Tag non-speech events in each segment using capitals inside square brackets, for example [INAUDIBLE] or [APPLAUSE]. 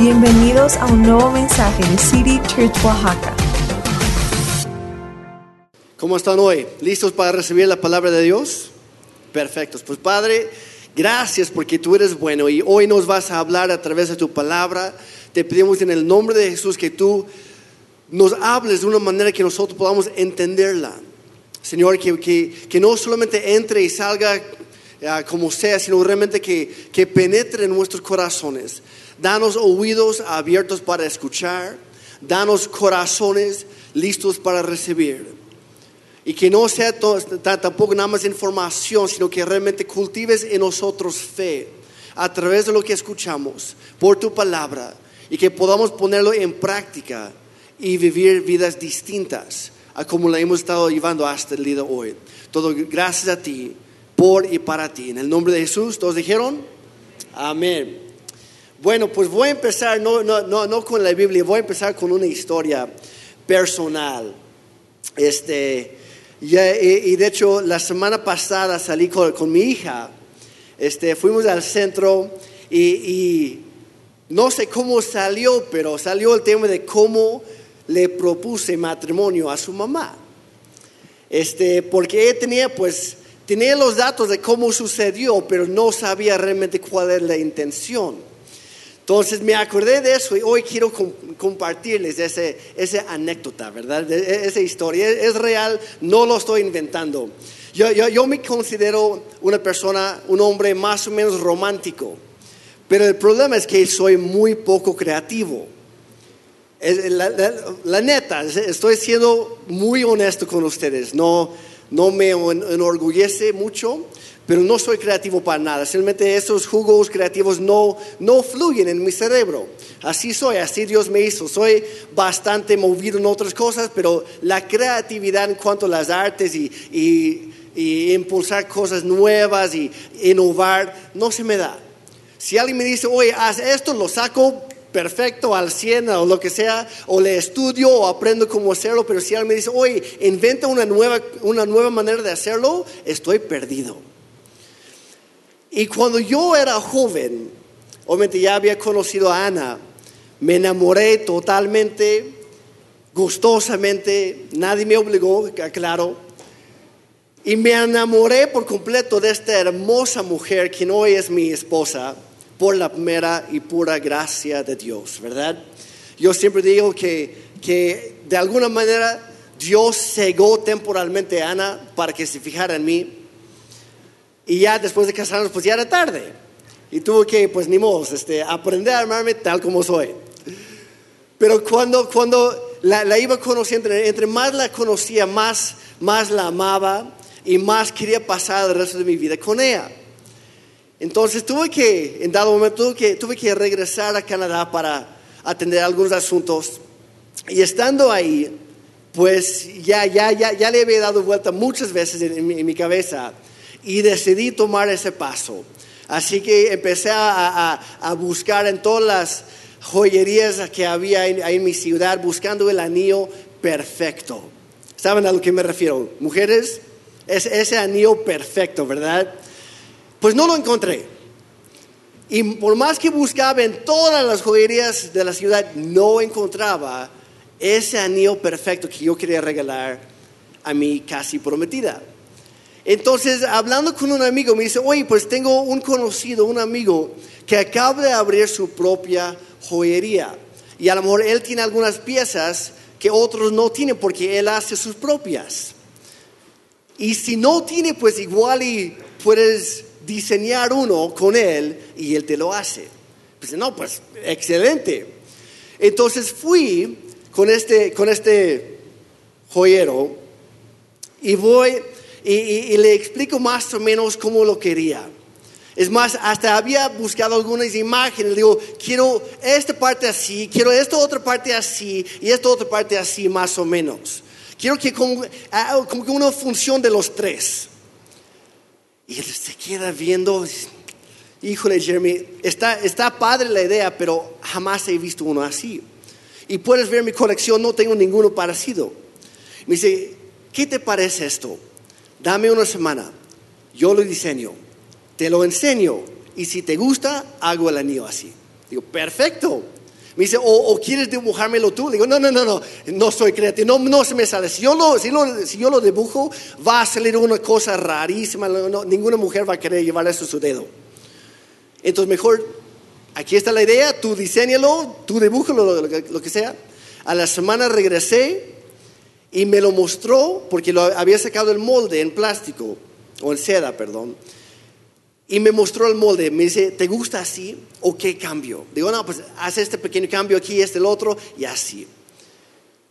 Bienvenidos a un nuevo mensaje de City Church Oaxaca. ¿Cómo están hoy? ¿Listos para recibir la palabra de Dios? Perfectos. Pues Padre, gracias porque tú eres bueno y hoy nos vas a hablar a través de tu palabra. Te pedimos en el nombre de Jesús que tú nos hables de una manera que nosotros podamos entenderla. Señor, que, que, que no solamente entre y salga eh, como sea, sino realmente que, que penetre en nuestros corazones. Danos oídos abiertos para escuchar. Danos corazones listos para recibir. Y que no sea tampoco nada más información, sino que realmente cultives en nosotros fe a través de lo que escuchamos, por tu palabra, y que podamos ponerlo en práctica y vivir vidas distintas a como la hemos estado llevando hasta el día de hoy. Todo gracias a ti, por y para ti. En el nombre de Jesús, ¿todos dijeron? Amén. Bueno, pues voy a empezar, no, no, no, no con la Biblia, voy a empezar con una historia personal. Este, y, de hecho, la semana pasada salí con, mi hija, este, fuimos al centro y, y no sé cómo salió, pero salió el tema de cómo le propuse matrimonio a su mamá. Este, porque ella tenía, pues, tenía los datos de cómo sucedió, pero no sabía realmente cuál era la intención. Entonces me acordé de eso y hoy quiero compartirles ese, esa anécdota, ¿verdad? Esa historia. Es, real, no lo estoy inventando. Yo, yo, yo, me considero una persona, un hombre más o menos romántico, pero el problema es que soy muy poco creativo. La, la, la, neta, estoy siendo muy honesto con ustedes, no, no me enorgullece mucho, pero no soy creativo para nada. Simplemente esos jugos creativos no, no fluyen en mi cerebro. Así soy, así Dios me hizo. Soy bastante movido en otras cosas, pero la creatividad en cuanto a las artes y, y, impulsar cosas nuevas y innovar, no se me da. Si alguien me dice, oye, haz esto, lo saco perfecto al 100 o lo que sea, o le estudio o aprendo cómo hacerlo, pero si alguien me dice, oye, inventa una nueva, una nueva manera de hacerlo, estoy perdido. Y cuando yo era joven, obviamente ya había conocido a Ana, me enamoré totalmente, gustosamente, nadie me obligó, claro, y me enamoré por completo de esta hermosa mujer que hoy es mi esposa, por la primera y pura gracia de Dios, ¿verdad? Yo siempre digo que, que de alguna manera Dios cegó temporalmente a Ana para que se fijara en mí y ya después de casarnos, pues ya era tarde. Y tuve que, pues ni modo, este, aprender a armarme tal como soy. Pero cuando, cuando la, la iba conociendo, entre más la conocía, más, más la amaba y más quería pasar el resto de mi vida con ella. Entonces tuve que, en dado momento, tuve que, tuve que regresar a Canadá para atender algunos asuntos. Y estando ahí, pues ya, ya, ya, ya le había dado vuelta muchas veces en, en, mi, en mi cabeza y decidí tomar ese paso. Así que empecé a, a, a buscar en todas las joyerías que había en, en, mi ciudad, buscando el anillo perfecto. ¿Saben a lo que me refiero? Mujeres, es ese anillo perfecto, ¿verdad? Pues no lo encontré. Y por más que buscaba en todas las joyerías de la ciudad, no encontraba ese anillo perfecto que yo quería regalar a mi casi prometida. Entonces, hablando con un amigo, me dice, oye, pues tengo un conocido, un amigo, que acaba de abrir su propia joyería. Y a lo mejor él tiene algunas piezas que otros no tienen porque él hace sus propias. Y si no tiene, pues igual y puedes diseñar uno con él y él te lo hace. Pues no, pues excelente. Entonces fui con este, con este joyero y voy y, y, y, le explico más o menos cómo lo quería. Es más, hasta había buscado algunas imágenes. Digo, quiero esta parte así, quiero esta otra parte así y esta otra parte así, más o menos. Quiero que como, como que una función de los tres. Y él se queda viendo, híjole Jeremy, está, está padre la idea, pero jamás he visto uno así. Y puedes ver mi colección, no tengo ninguno parecido. Me dice, ¿qué te parece esto? Dame una semana, yo lo diseño, te lo enseño y si te gusta, hago el anillo así. Digo, perfecto. Me dice, o, quieres dibujármelo tú. Le digo, no, no, no, no, no soy creativo, no, no se me sale. Si yo, lo, si, yo lo dibujo, va a salir una cosa rarísima. ninguna mujer va a querer llevar eso a su dedo. Entonces, mejor, aquí está la idea, tú diseñalo, tú dibújalo, lo, lo que sea. A la semana regresé y me lo mostró porque lo había sacado el molde en plástico, o en seda, perdón. Y me mostró el molde, me dice, ¿te gusta así o qué cambio? Digo, no, pues haz este pequeño cambio aquí, este, el otro, y así.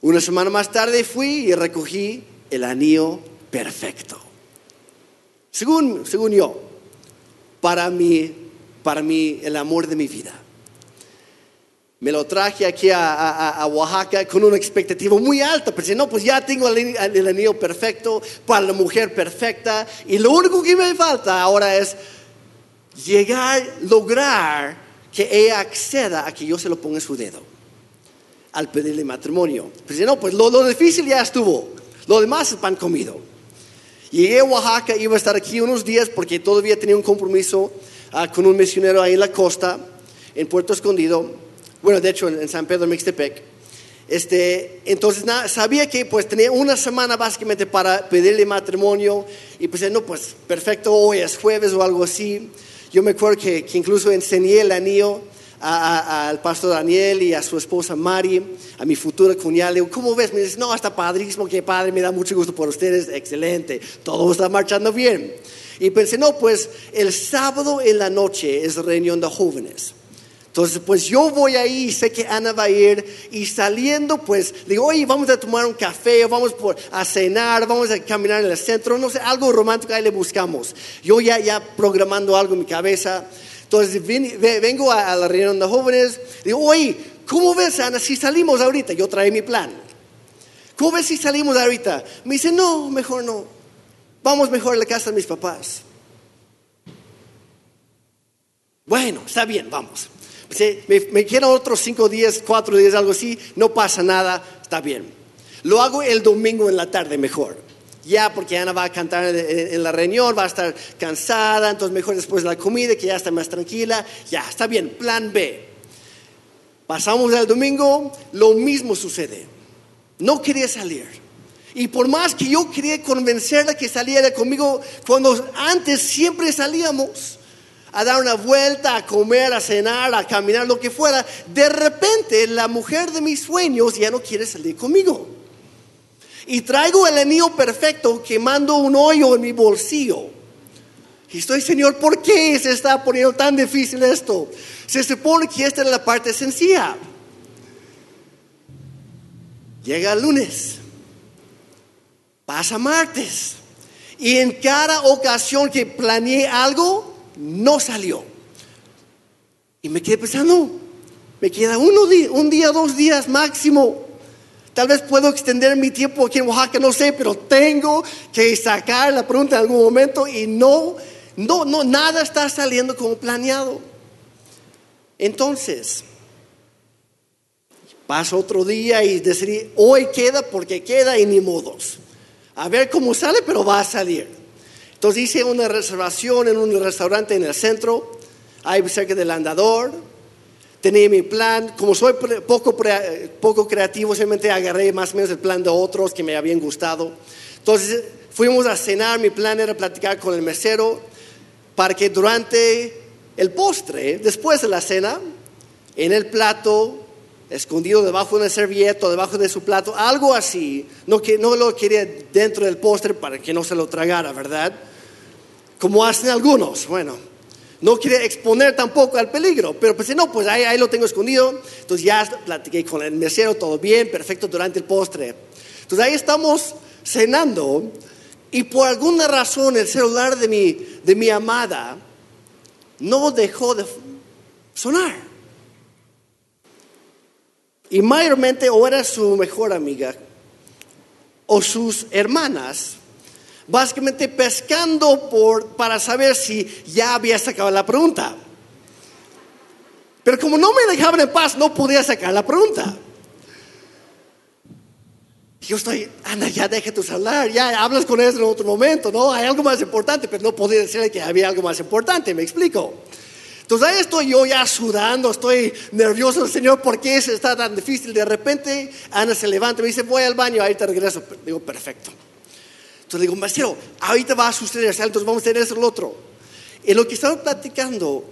Una semana más tarde fui y recogí el anillo perfecto. Según, según yo, para mí, para mí, el amor de mi vida. Me lo traje aquí a, Oaxaca con una expectativa muy alta. Pensé, no, pues ya tengo el, anillo perfecto para la mujer perfecta. Y lo único que me falta ahora es llegar, lograr que ella acceda a que yo se lo ponga en su dedo al pedirle matrimonio. Pensé, no, pues lo, difícil ya estuvo. Lo demás es pan comido. Llegué a Oaxaca, iba a estar aquí unos días porque todavía tenía un compromiso ah, con un misionero ahí en la costa, en Puerto Escondido bueno, de hecho en, San Pedro Mixtepec. Este, entonces sabía que pues tenía una semana básicamente para pedirle matrimonio y pues no, pues perfecto, hoy es jueves o algo así. Yo me acuerdo que, incluso enseñé el anillo al pastor Daniel y a su esposa Mari, a mi futura cuñada. Le digo, ¿cómo ves? Me dice, no, está padrísimo, qué padre, me da mucho gusto por ustedes, excelente, todo está marchando bien. Y pensé, no, pues el sábado en la noche es reunión de jóvenes. Entonces, pues yo voy ahí, sé que Ana va a ir y saliendo, pues digo, oye, vamos a tomar un café, vamos a cenar, vamos a caminar en el centro, no sé, algo romántico ahí le buscamos. Yo ya, ya programando algo en mi cabeza. Entonces vengo a, la reunión de jóvenes, digo, oye, ¿cómo ves, Ana, si salimos ahorita? Yo trae mi plan. ¿Cómo ves si salimos ahorita? Me dice, no, mejor no. Vamos mejor a la casa de mis papás. Bueno, está bien, vamos me, me quedan otros cinco días, cuatro días, algo así, no pasa nada, está bien. Lo hago el domingo en la tarde mejor. Ya, porque Ana va a cantar en la reunión, va a estar cansada, entonces mejor después de la comida, que ya está más tranquila. Ya, está bien, plan B. Pasamos el domingo, lo mismo sucede. No quería salir. Y por más que yo quería convencerla que saliera conmigo, cuando antes siempre salíamos, a dar una vuelta, a comer, a cenar, a caminar, lo que fuera, de repente la mujer de mis sueños ya no quiere salir conmigo. Y traigo el anillo perfecto quemando un hoyo en mi bolsillo. Y estoy, Señor, ¿por qué se está poniendo tan difícil esto? Se supone que esta es la parte sencilla. Llega el lunes, pasa martes, y en cada ocasión que planeé algo, no salió. Y me quedé pensando, me queda uno, un día, dos días máximo. Tal vez puedo extender mi tiempo aquí en Oaxaca, no sé, pero tengo que sacar la pregunta en algún momento y no, no, no, nada está saliendo como planeado. Entonces, pasa otro día y decidí, hoy queda porque queda y ni modos. A ver cómo sale, pero va a salir. Entonces hice una reservación en un restaurante en el centro, ahí cerca del andador. Tenía mi plan, como soy poco, poco creativo, simplemente agarré más o menos el plan de otros que me habían gustado. Entonces fuimos a cenar, mi plan era platicar con el mesero para que durante el postre, después de la cena, en el plato, escondido debajo de una servilleta, debajo de su plato, algo así, no, que, no lo quería dentro del postre para que no se lo tragara, ¿verdad? como hacen algunos. Bueno, no quiere exponer tampoco al peligro, pero pues no, pues ahí, ahí lo tengo escondido. Entonces ya platiqué con el mesero, todo bien, perfecto durante el postre. Entonces ahí estamos cenando y por alguna razón el celular de mi, de mi amada no dejó de sonar. Y mayormente o era su mejor amiga o sus hermanas básicamente pescando por, para saber si ya había sacado la pregunta. Pero como no me dejaban en paz, no podía sacar la pregunta. Yo estoy, Ana, ya deja tu celular, ya hablas con él en otro momento, ¿no? Hay algo más importante, pero no podía decirle que había algo más importante, me explico. Entonces ahí estoy yo ya sudando, estoy nervioso, Señor, ¿por qué se está tan difícil? De repente Ana se levanta y me dice, voy al baño, ahí te regreso. Digo, perfecto. Entonces digo, maestro, ahorita va a suceder entonces vamos a hacer eso lo otro. En lo que estaba platicando,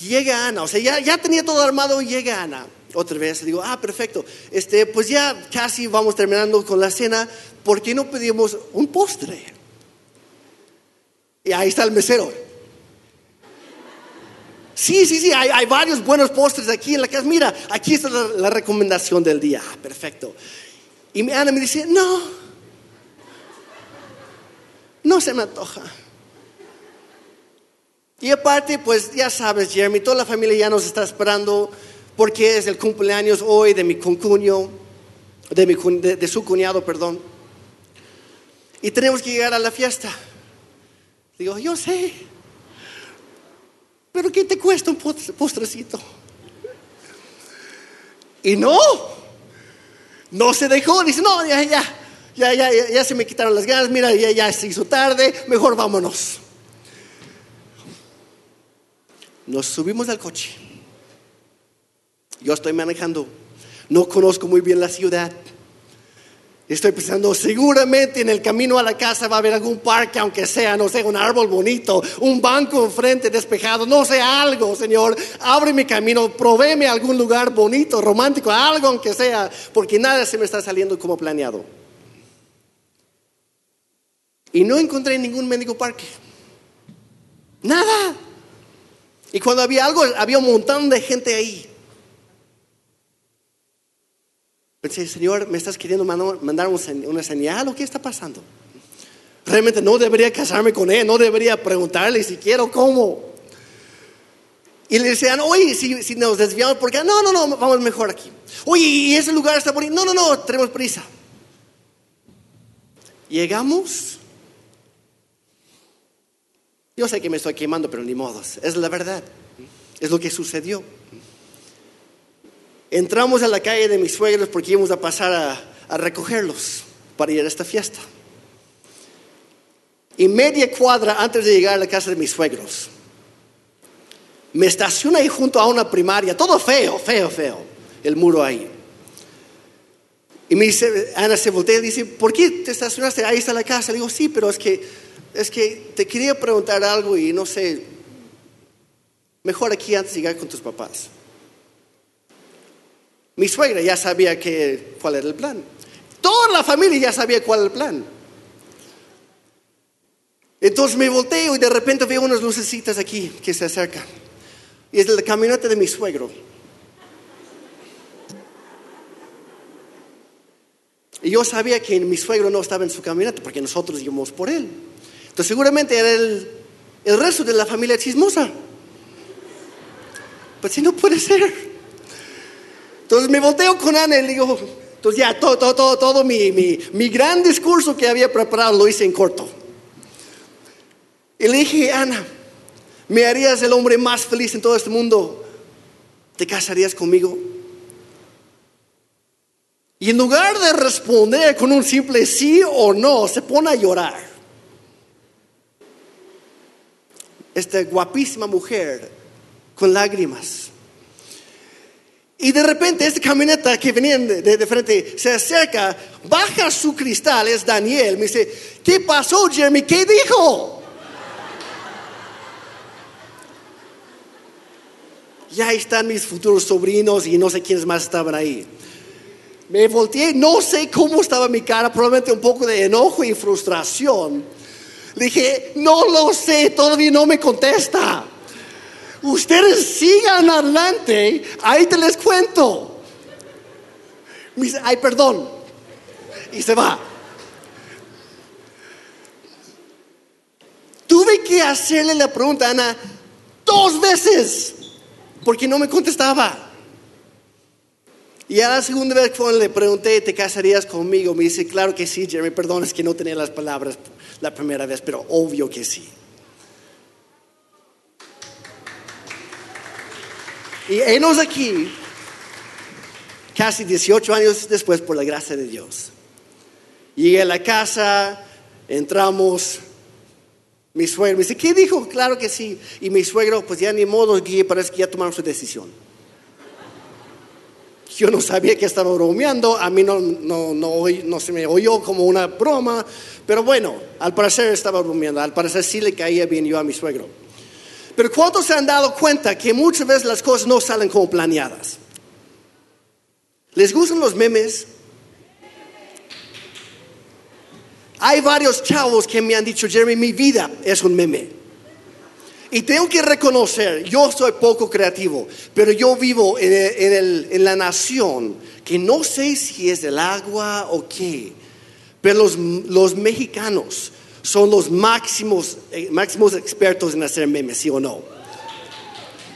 llega Ana, o sea, ya, ya tenía todo armado, llega Ana otra vez. Digo, ah, perfecto. Este, pues ya casi vamos terminando con la cena. ¿Por qué no pedimos un postre? Y ahí está el mesero. Sí, sí, sí, hay, varios buenos postres aquí en la casa. Mira, aquí está la, recomendación del día. Ah, perfecto. Y Ana me dice, no, no se me antoja. Y aparte, pues ya sabes, Jeremy, toda la familia ya nos está esperando porque es el cumpleaños hoy de mi concuño, de, de su cuñado, perdón. Y tenemos que llegar a la fiesta. Digo, yo sé, pero ¿qué te cuesta un postrecito? Y no, no se dejó, dice, no, ya, ya, ya, ya, ya, se me quitaron las ganas, mira, ya, ya se hizo tarde, mejor vámonos. Nos subimos al coche. Yo estoy manejando, no conozco muy bien la ciudad. Estoy pensando, seguramente en el camino a la casa va a haber algún parque, aunque sea, no sé, un árbol bonito, un banco enfrente despejado, no sé, algo, Señor. Abre mi camino, provéme algún lugar bonito, romántico, algo aunque sea, porque nada se me está saliendo como planeado. Y no encontré ningún médico parque. Nada. Y cuando había algo, había un montón de gente ahí. Pensé, Señor, ¿me estás queriendo mandar una señal o qué está pasando? Realmente no debería casarme con él, no debería preguntarle si quiero cómo. Y le decían, oye, si, nos desviamos, porque no, no, no, vamos mejor aquí. Oye, y ese lugar está bonito. No, no, no, tenemos prisa. Llegamos. Yo sé que me estoy quemando, pero ni modos. Es la verdad. Es lo que sucedió. Entramos a la calle de mis suegros porque íbamos a pasar a, recogerlos para ir a esta fiesta. Y media cuadra antes de llegar a la casa de mis suegros, me estaciona ahí junto a una primaria, todo feo, feo, feo, el muro ahí. Y me dice, Ana se voltea y dice, ¿por qué te estacionaste? Ahí está la casa. Le digo, sí, pero es que, es que te quería preguntar algo y no sé, mejor aquí antes de llegar con tus papás. Mi suegra ya sabía que, cuál era el plan. Toda la familia ya sabía cuál era el plan. Entonces me volteo y de repente veo unas lucecitas aquí que se acercan. Y es la camioneta de mi suegro. Y yo sabía que mi suegro no estaba en su camioneta porque nosotros íbamos por él. Entonces seguramente era el, el resto de la familia chismosa. Pues si no puede ser. Entonces me volteo con Ana y le digo, entonces ya todo, todo, todo, todo mi, mi, mi gran discurso que había preparado lo hice en corto. Y le dije, Ana, ¿me harías el hombre más feliz en todo este mundo? ¿Te casarías conmigo? Y en lugar de responder con un simple sí o no, se pone a llorar. Esta guapísima mujer con lágrimas. Y de repente esta camioneta que venía de, frente se acerca, baja su cristal, es Daniel, me dice, ¿qué pasó Jeremy? ¿Qué dijo? Ya están mis futuros sobrinos y no sé quiénes más estaban ahí. Me volteé, no sé cómo estaba mi cara, probablemente un poco de enojo y frustración. Le dije, no lo sé, todavía no me contesta. Ustedes sigan adelante, ahí te les cuento. Me dice, ay, perdón. Y se va. Tuve que hacerle la pregunta a Ana dos veces porque no me contestaba. Y a la segunda vez que le pregunté, ¿te casarías conmigo? Me dice, claro que sí, Jeremy, perdón, es que no tenía las palabras la primera vez, pero obvio que sí. Y enos aquí, casi 18 años después, por la gracia de Dios. Llegué a la casa, entramos, Mi suegro me dice, ¿qué dijo? Claro que sí. Y mi suegro, pues ya ni modo, Guille, parece que ya tomaron su decisión. Yo no sabía que estaba bromeando, a mí no, no, no, no se me oyó como una broma, pero bueno, al parecer estaba bromeando, al parecer sí le caía bien yo a mi suegro. Pero ¿cuántos se han dado cuenta que muchas veces las cosas no salen como planeadas? ¿Les gustan los memes? Hay varios chavos que me han dicho, Jeremy, mi vida es un meme. Y tengo que reconocer, yo soy poco creativo, pero yo vivo en, la nación que no sé si es el agua o qué, pero los mexicanos son los máximos, eh, máximos expertos en hacer memes, ¿sí o no?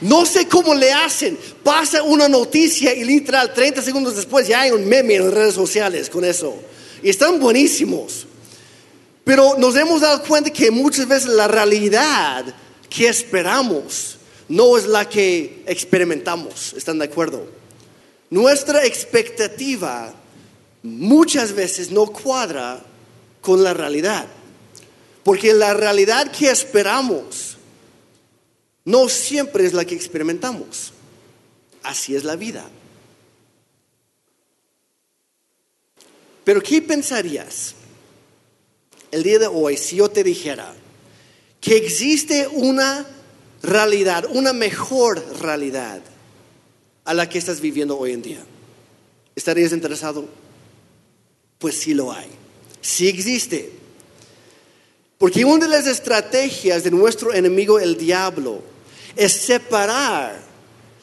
No sé cómo le hacen. Pasa una noticia y literal 30 segundos después ya hay un meme en las redes sociales con eso. Y están buenísimos. Pero nos hemos dado cuenta que muchas veces la realidad que esperamos no es la que experimentamos. ¿Están de acuerdo? Nuestra expectativa muchas veces no cuadra con la realidad. Porque la realidad que esperamos no siempre es la que experimentamos. Así es la vida. Pero ¿qué pensarías el día de hoy si yo te dijera que existe una realidad, una mejor realidad a la que estás viviendo hoy en día? ¿Estarías interesado? Pues sí lo hay, sí existe. Porque una de las estrategias de nuestro enemigo, el diablo, es separar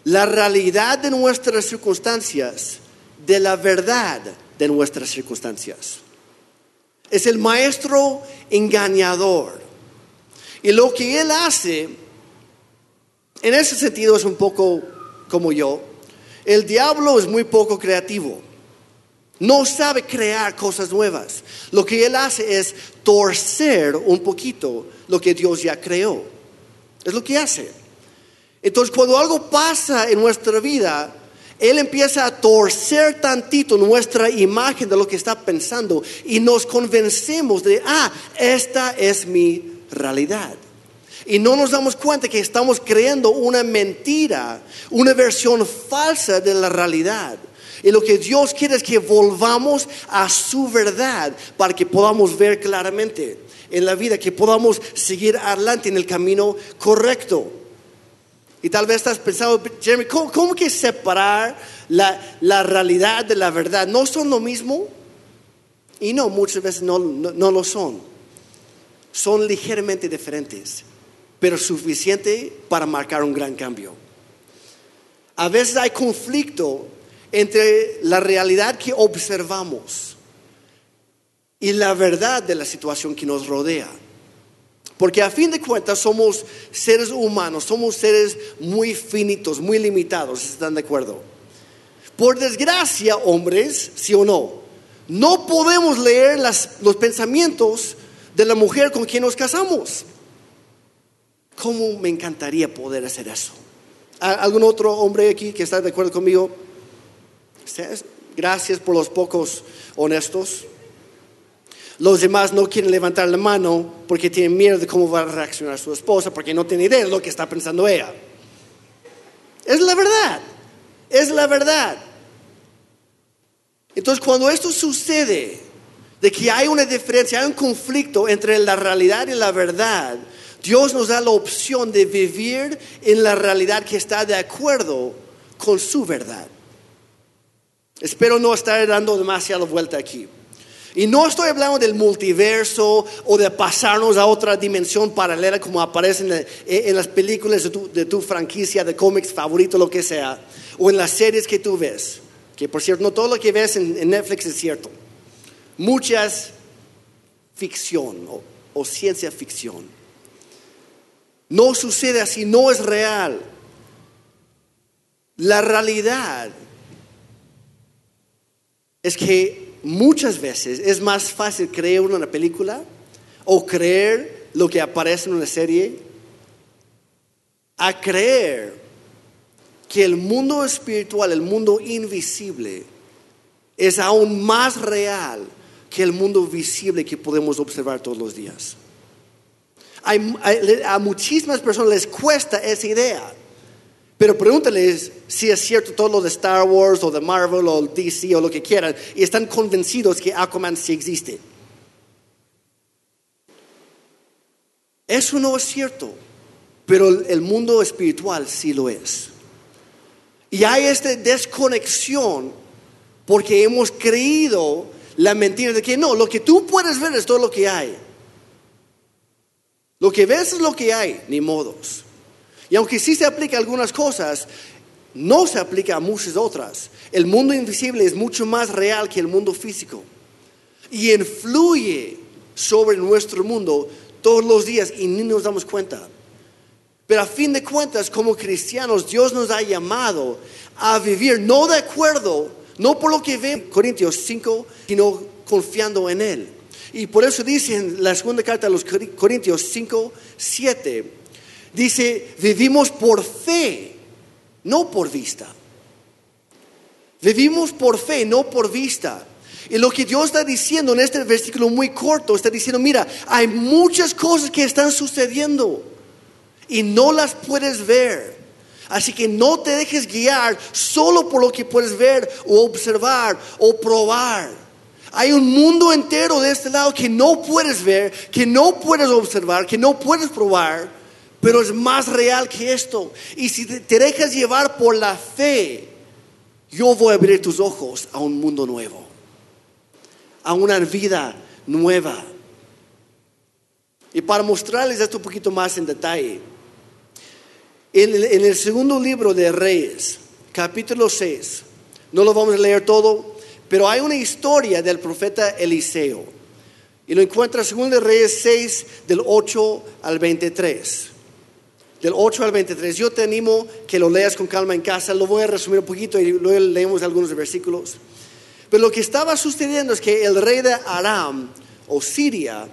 la realidad de nuestras circunstancias de la verdad de nuestras circunstancias. Es el maestro engañador. Y lo que él hace, en ese sentido es un poco como yo, el diablo es muy poco creativo. No sabe crear cosas nuevas. Lo que él hace es torcer un poquito lo que Dios ya creó. Es lo que hace. Entonces, cuando algo pasa en nuestra vida, él empieza a torcer tantito nuestra imagen de lo que está pensando y nos convencemos de, ah, esta es mi realidad. Y no nos damos cuenta que estamos creando una mentira, una versión falsa de la realidad. Y lo que Dios quiere es que volvamos a su verdad para que podamos ver claramente en la vida, que podamos seguir adelante en el camino correcto. Y tal vez estás pensando, Jeremy, ¿cómo, que separar la, realidad de la verdad? ¿No son lo mismo? Y no, muchas veces no, no lo son. Son ligeramente diferentes, pero suficiente para marcar un gran cambio. A veces hay conflicto entre la realidad que observamos y la verdad de la situación que nos rodea. Porque a fin de cuentas somos seres humanos, somos seres muy finitos, muy limitados, ¿están de acuerdo? Por desgracia, hombres, sí o no, no podemos leer los pensamientos de la mujer con quien nos casamos. ¿Cómo me encantaría poder hacer eso? ¿Algún otro hombre aquí que está de acuerdo conmigo? Gracias por los pocos honestos. Los demás no quieren levantar la mano porque tienen miedo de cómo va a reaccionar su esposa, porque no tiene idea de lo que está pensando ella. Es la verdad, es la verdad. Entonces cuando esto sucede, de que hay una diferencia, hay un conflicto entre la realidad y la verdad, Dios nos da la opción de vivir en la realidad que está de acuerdo con su verdad. Espero no estar dando demasiada vuelta aquí. Y no estoy hablando del multiverso o de pasarnos a otra dimensión paralela como aparece en, las películas de tu, franquicia de cómics favorito, lo que sea, o en las series que tú ves. Que por cierto, no todo lo que ves en, Netflix es cierto. Muchas ficción o ciencia ficción. No sucede así, no es real. La realidad es que muchas veces es más fácil creer una película o creer lo que aparece en una serie a creer que el mundo espiritual, el mundo invisible, es aún más real que el mundo visible que podemos observar todos los días. A muchísimas personas les cuesta esa idea. Pero pregúntales si es cierto todo lo de Star Wars o de Marvel o DC o lo que quieran y están convencidos que Aquaman sí existe. Eso no es cierto, pero el mundo espiritual sí lo es. Y hay esta desconexión porque hemos creído la mentira de que no, lo que tú puedes ver es todo lo que hay. Lo que ves es lo que hay, ni modos. Y aunque sí se aplica a algunas cosas, no se aplica a muchas otras. El mundo invisible es mucho más real que el mundo físico. Y influye sobre nuestro mundo todos los días y ni nos damos cuenta. Pero a fin de cuentas, como cristianos, Dios nos ha llamado a vivir no de acuerdo, no por lo que ve Corintios 5, sino confiando en Él. Y por eso dice en la segunda carta a los Cori- Corintios 5, 7, dice, vivimos por fe, no por vista. Vivimos por fe, no por vista. Y lo que Dios está diciendo en este versículo muy corto, está diciendo, mira, hay muchas cosas que están sucediendo y no las puedes ver. Así que no te dejes guiar solo por lo que puedes ver o observar o probar. Hay un mundo entero de este lado que no puedes ver, que no puedes observar, que no puedes probar, pero es más real que esto. Y si te dejas llevar por la fe, yo voy a abrir tus ojos a un mundo nuevo, a una vida nueva. Y para mostrarles esto un poquito más en detalle, en el, segundo libro de Reyes, capítulo 6, no lo vamos a leer todo, pero hay una historia del profeta Eliseo. Y lo encuentra en segundo de Reyes 6, del 8 al 23. Del 8 al 23. Yo te animo que lo leas con calma en casa. Lo voy a resumir un poquito y luego leemos algunos versículos. Pero lo que estaba sucediendo es que el rey de Aram, o Siria,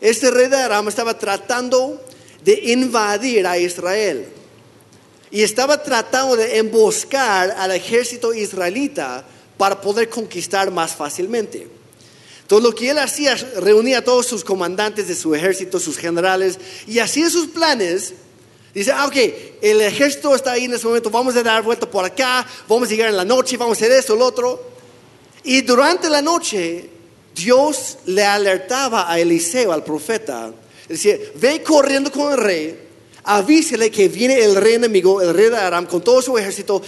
este rey de Aram estaba tratando de invadir a Israel. Y estaba tratando de emboscar al ejército israelita para poder conquistar más fácilmente. Entonces lo que él hacía, reunía a todos sus comandantes de su ejército, sus generales, y hacía sus planes. Dice, ah, ok, el ejército está ahí en ese momento, vamos a dar vuelta por acá, vamos a llegar en la noche, vamos a hacer esto, lo otro. Y durante la noche, Dios le alertaba a Eliseo, al profeta, decía, ve corriendo con el rey, avísele que viene el rey enemigo, el rey de Aram, con todo su ejército,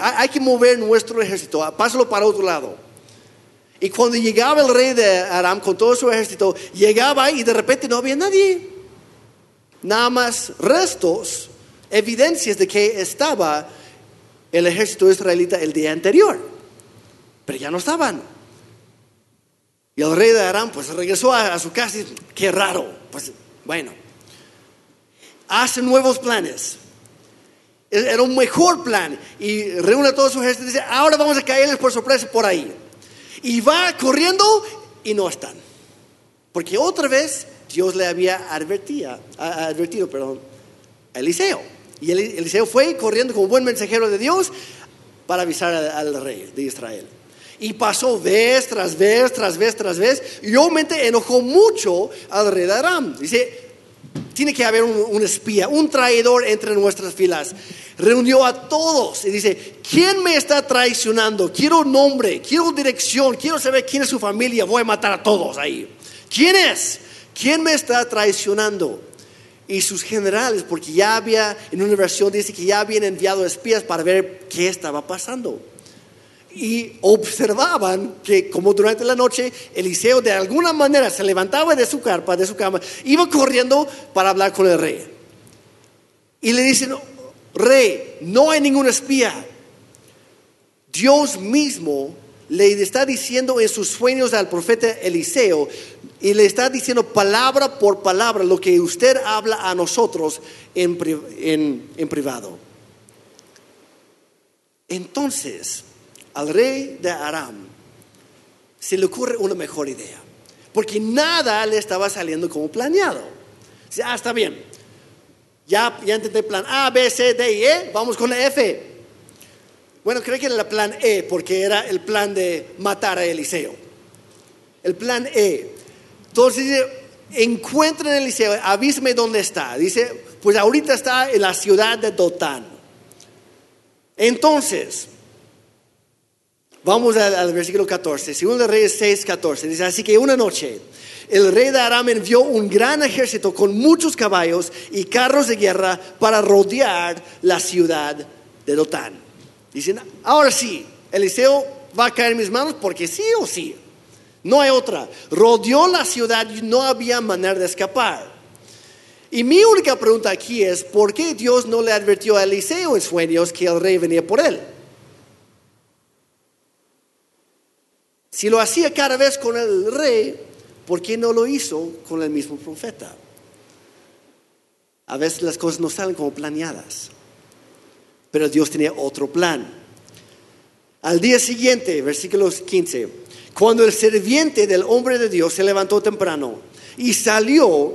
hay que mover nuestro ejército, pásalo para otro lado. Y cuando llegaba el rey de Aram con todo su ejército, llegaba y de repente no había nadie. Nada más restos, evidencias de que estaba el ejército israelita el día anterior. Pero ya no estaban. Y el rey de Aram pues regresó a, su casa y qué raro. Pues bueno, hace nuevos planes. E-, Era un mejor plan. Y reúne a todo su ejército y dice, ahora vamos a caerles por sorpresa por ahí. Y va corriendo y no están. Porque otra vez Dios le había advertido perdón, a Eliseo. Y Eli- Eliseo fue corriendo como buen mensajero de Dios para avisar al, al rey de Israel. Y pasó vez tras vez, tras vez, tras vez. Y obviamente enojó mucho al rey de Aram. Dice, tiene que haber un, espía, un traidor entre nuestras filas. Reunió a todos y dice, ¿quién me está traicionando? Quiero nombre, quiero dirección, quiero saber quién es su familia, voy a matar a todos ahí. ¿Quién es? ¿Quién me está traicionando? Y sus generales, porque ya había, en una versión dice que ya habían enviado espías para ver qué estaba pasando y observaban que como durante la noche Eliseo de alguna manera se levantaba de su carpa, de su cama, iba corriendo para hablar con el rey. Y le dicen, rey, no hay ningún espía. Dios mismo le está diciendo en sus sueños al profeta Eliseo y le está diciendo palabra por palabra lo que usted habla a nosotros en, en- en privado. Entonces, al rey de Aram se le ocurre una mejor idea, porque nada le estaba saliendo como planeado. Dice, ah, está bien, ya, ya intenté plan A, B, C, D y E, vamos con la F. Bueno, creo que era el plan E, porque era el plan de matar a Eliseo. El plan E. Entonces dice, encuentren a Eliseo, avísame dónde está. Dice, pues ahorita está en la ciudad de Dotán. Entonces, vamos al, al versículo 14, segundo de Reyes 6, 14. Dice, así que una noche el rey de Aram envió un gran ejército con muchos caballos y carros de guerra para rodear la ciudad de Dotán. Dicen, ahora sí, Eliseo va a caer en mis manos porque sí o sí. No hay otra. Rodeó la ciudad y no había manera de escapar. Y mi única pregunta aquí es, ¿por qué Dios no le advirtió a Eliseo en sueños que el rey venía por él? Si lo hacía cada vez con el rey, ¿por qué no lo hizo con el mismo profeta? A veces las cosas no salen como planeadas, pero Dios tenía otro plan. Al día siguiente, versículos 15, cuando el serviente del hombre de Dios se levantó temprano y salió,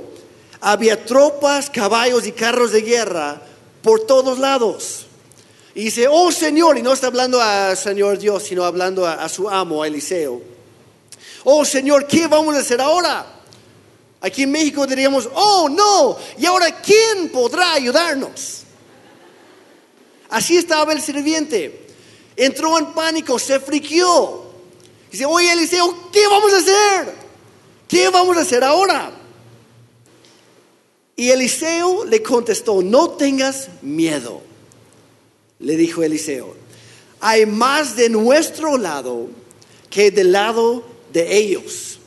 había tropas, caballos y carros de guerra por todos lados. Y dice, oh Señor, y no está hablando a Señor Dios, sino hablando a, su amo, a Eliseo. Oh Señor, ¿qué vamos a hacer ahora? Aquí en México diríamos, oh no, ¿y ahora quién podrá ayudarnos? Así estaba el sirviente. Entró en pánico, se friqueó. Dice, oye Eliseo, ¿qué vamos a hacer? ¿Qué vamos a hacer ahora? Y Eliseo le contestó, no tengas miedo. Le dijo Eliseo, hay más de nuestro lado que del lado de ellos.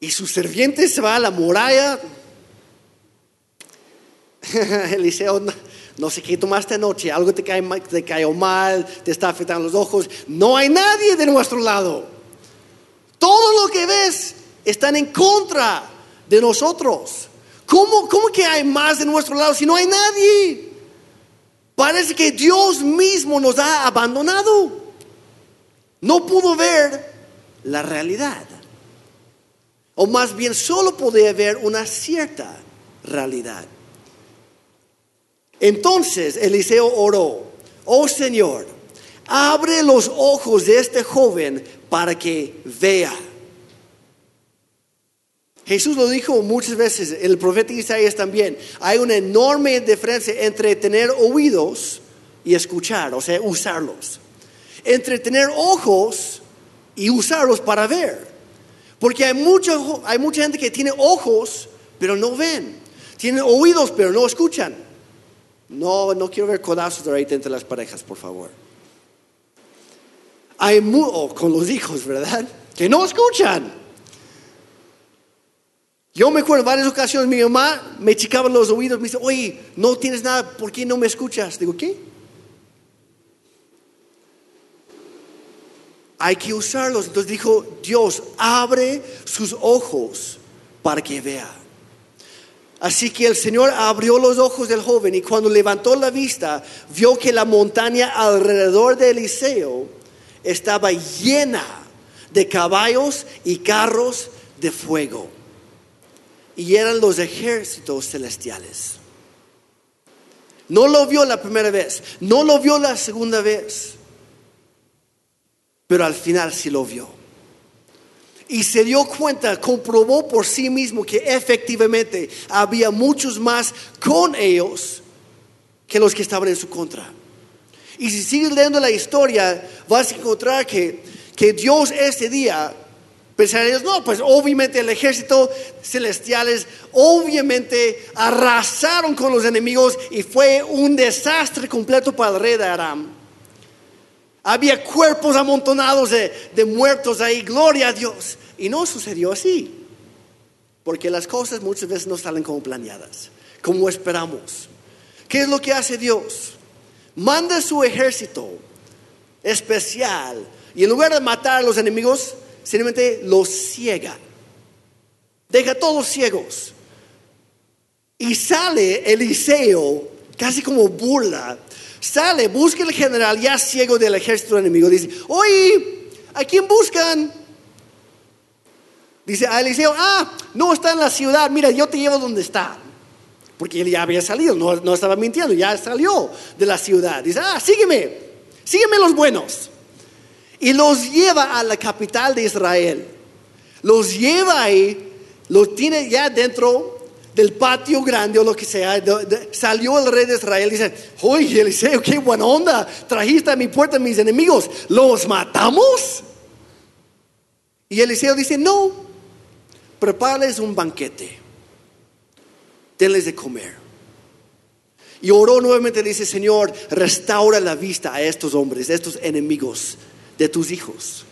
Y su sirviente se va a la muralla. [LAUGHS] Eliseo, no, sé qué tomaste anoche, algo te, cae, te cayó mal, te está afectando los ojos. No hay nadie de nuestro lado. Todo lo que ves están en contra de nosotros. ¿Cómo, ¿Cómo que hay más de nuestro lado si no hay nadie? Parece que Dios mismo nos ha abandonado. No pudo ver la realidad. O más bien solo podía ver una cierta realidad. Entonces Eliseo oró, oh Señor, abre los ojos de este joven para que vea. Jesús lo dijo muchas veces, el profeta Isaías también. Hay una enorme diferencia entre tener oídos y escuchar, o sea, usarlos. Entre tener ojos y usarlos para ver. Porque hay mucha, hay mucha gente que tiene ojos, pero no ven. Tienen oídos, pero no escuchan. No, no quiero ver codazos ahorita entre las parejas, por favor. Hay mu- o con los hijos, ¿verdad? Que no escuchan. Yo me acuerdo en varias ocasiones, mi mamá me chicaba los oídos, me dice, oye, no tienes nada, ¿por qué no me escuchas? Digo, ¿qué? Hay que usarlos. Entonces dijo, Dios, abre sus ojos para que vea. Así que el Señor abrió los ojos del joven y cuando levantó la vista, vio que la montaña alrededor de Eliseo estaba llena de caballos y carros de fuego. Y eran los ejércitos celestiales. No lo vio la primera vez, no lo vio la segunda vez, pero al final sí lo vio. Y se dio cuenta, comprobó por sí mismo que efectivamente había muchos más con ellos que los que estaban en su contra. Y si sigues leyendo la historia, vas a encontrar que, que Dios ese día pensarías, no, pues obviamente el ejército celestiales obviamente arrasaron con los enemigos y fue un desastre completo para el rey de Aram. Había cuerpos amontonados de, de muertos ahí, gloria a Dios. Y no sucedió así, porque las cosas muchas veces no salen como planeadas, como esperamos. ¿Qué es lo que hace Dios? Manda su ejército especial y en lugar de matar a los enemigos, simplemente los ciega. Deja todos ciegos. Y sale Eliseo, casi como burla. Sale, busca el general ya ciego del ejército enemigo. Dice, oye, ¿a quién buscan? Dice a Eliseo, ah, no está en la ciudad, mira, yo te llevo donde está. Porque él ya había salido, no, no estaba mintiendo, ya salió de la ciudad. Dice, ah, sígueme, sígueme los buenos. Y los lleva a la capital de Israel. los lleva ahí, los tiene ya dentro del patio grande o lo que sea. Salió el rey de Israel y dice, oye Eliseo, qué buena onda, trajiste a mi puerta a mis enemigos, ¿los matamos? Y Eliseo dice, no, prepárales un banquete, denles de comer. Y oró nuevamente, dice, Señor, restaura la vista a estos hombres, a estos enemigos de tus hijos.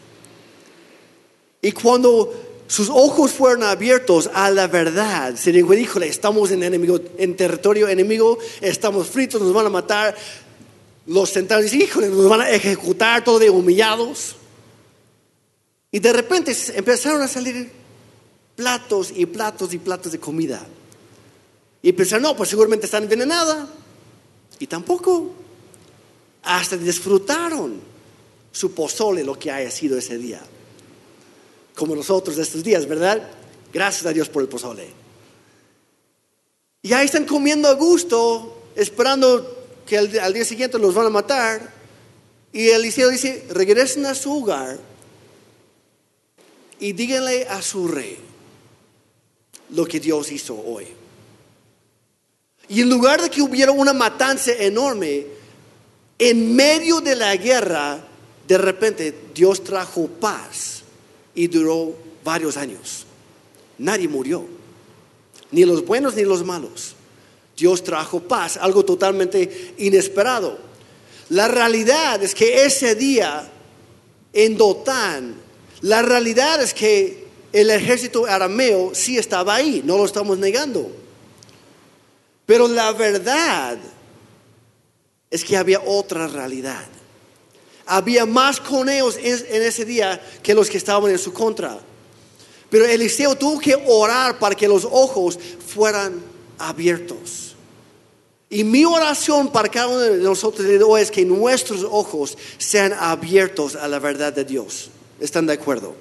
Y cuando sus ojos fueron abiertos a la verdad, se dijo, híjole, estamos en, enemigo, en territorio enemigo, estamos fritos, nos van a matar. Los sentaron y dicen, híjole, nos van a ejecutar todos de humillados. Y de repente empezaron a salir platos y platos y platos de comida. Y pensaron, no, pues seguramente están envenenada. Y tampoco. Hasta disfrutaron su pozole, lo que haya sido ese día. Como nosotros estos días, ¿verdad? Gracias a Dios por el pozole. Y ahí están comiendo a gusto, esperando que al, al día siguiente los van a matar. Y Eliseo dice, regresen a su hogar y díganle a su rey lo que Dios hizo hoy. Y en lugar de que hubiera una matanza enorme, en medio de la guerra, de repente Dios trajo paz y duró varios años. Nadie murió, ni los buenos ni los malos. Dios trajo paz, algo totalmente inesperado. La realidad es que ese día en Dotán, la realidad es que el ejército arameo sí estaba ahí, no lo estamos negando. Pero la verdad es que había otra realidad. Había más coneos en, ese día que los que estaban en su contra. Pero Eliseo tuvo que orar para que los ojos fueran abiertos. Y mi oración para cada uno de nosotros es que nuestros ojos sean abiertos a la verdad de Dios. ¿Están de acuerdo?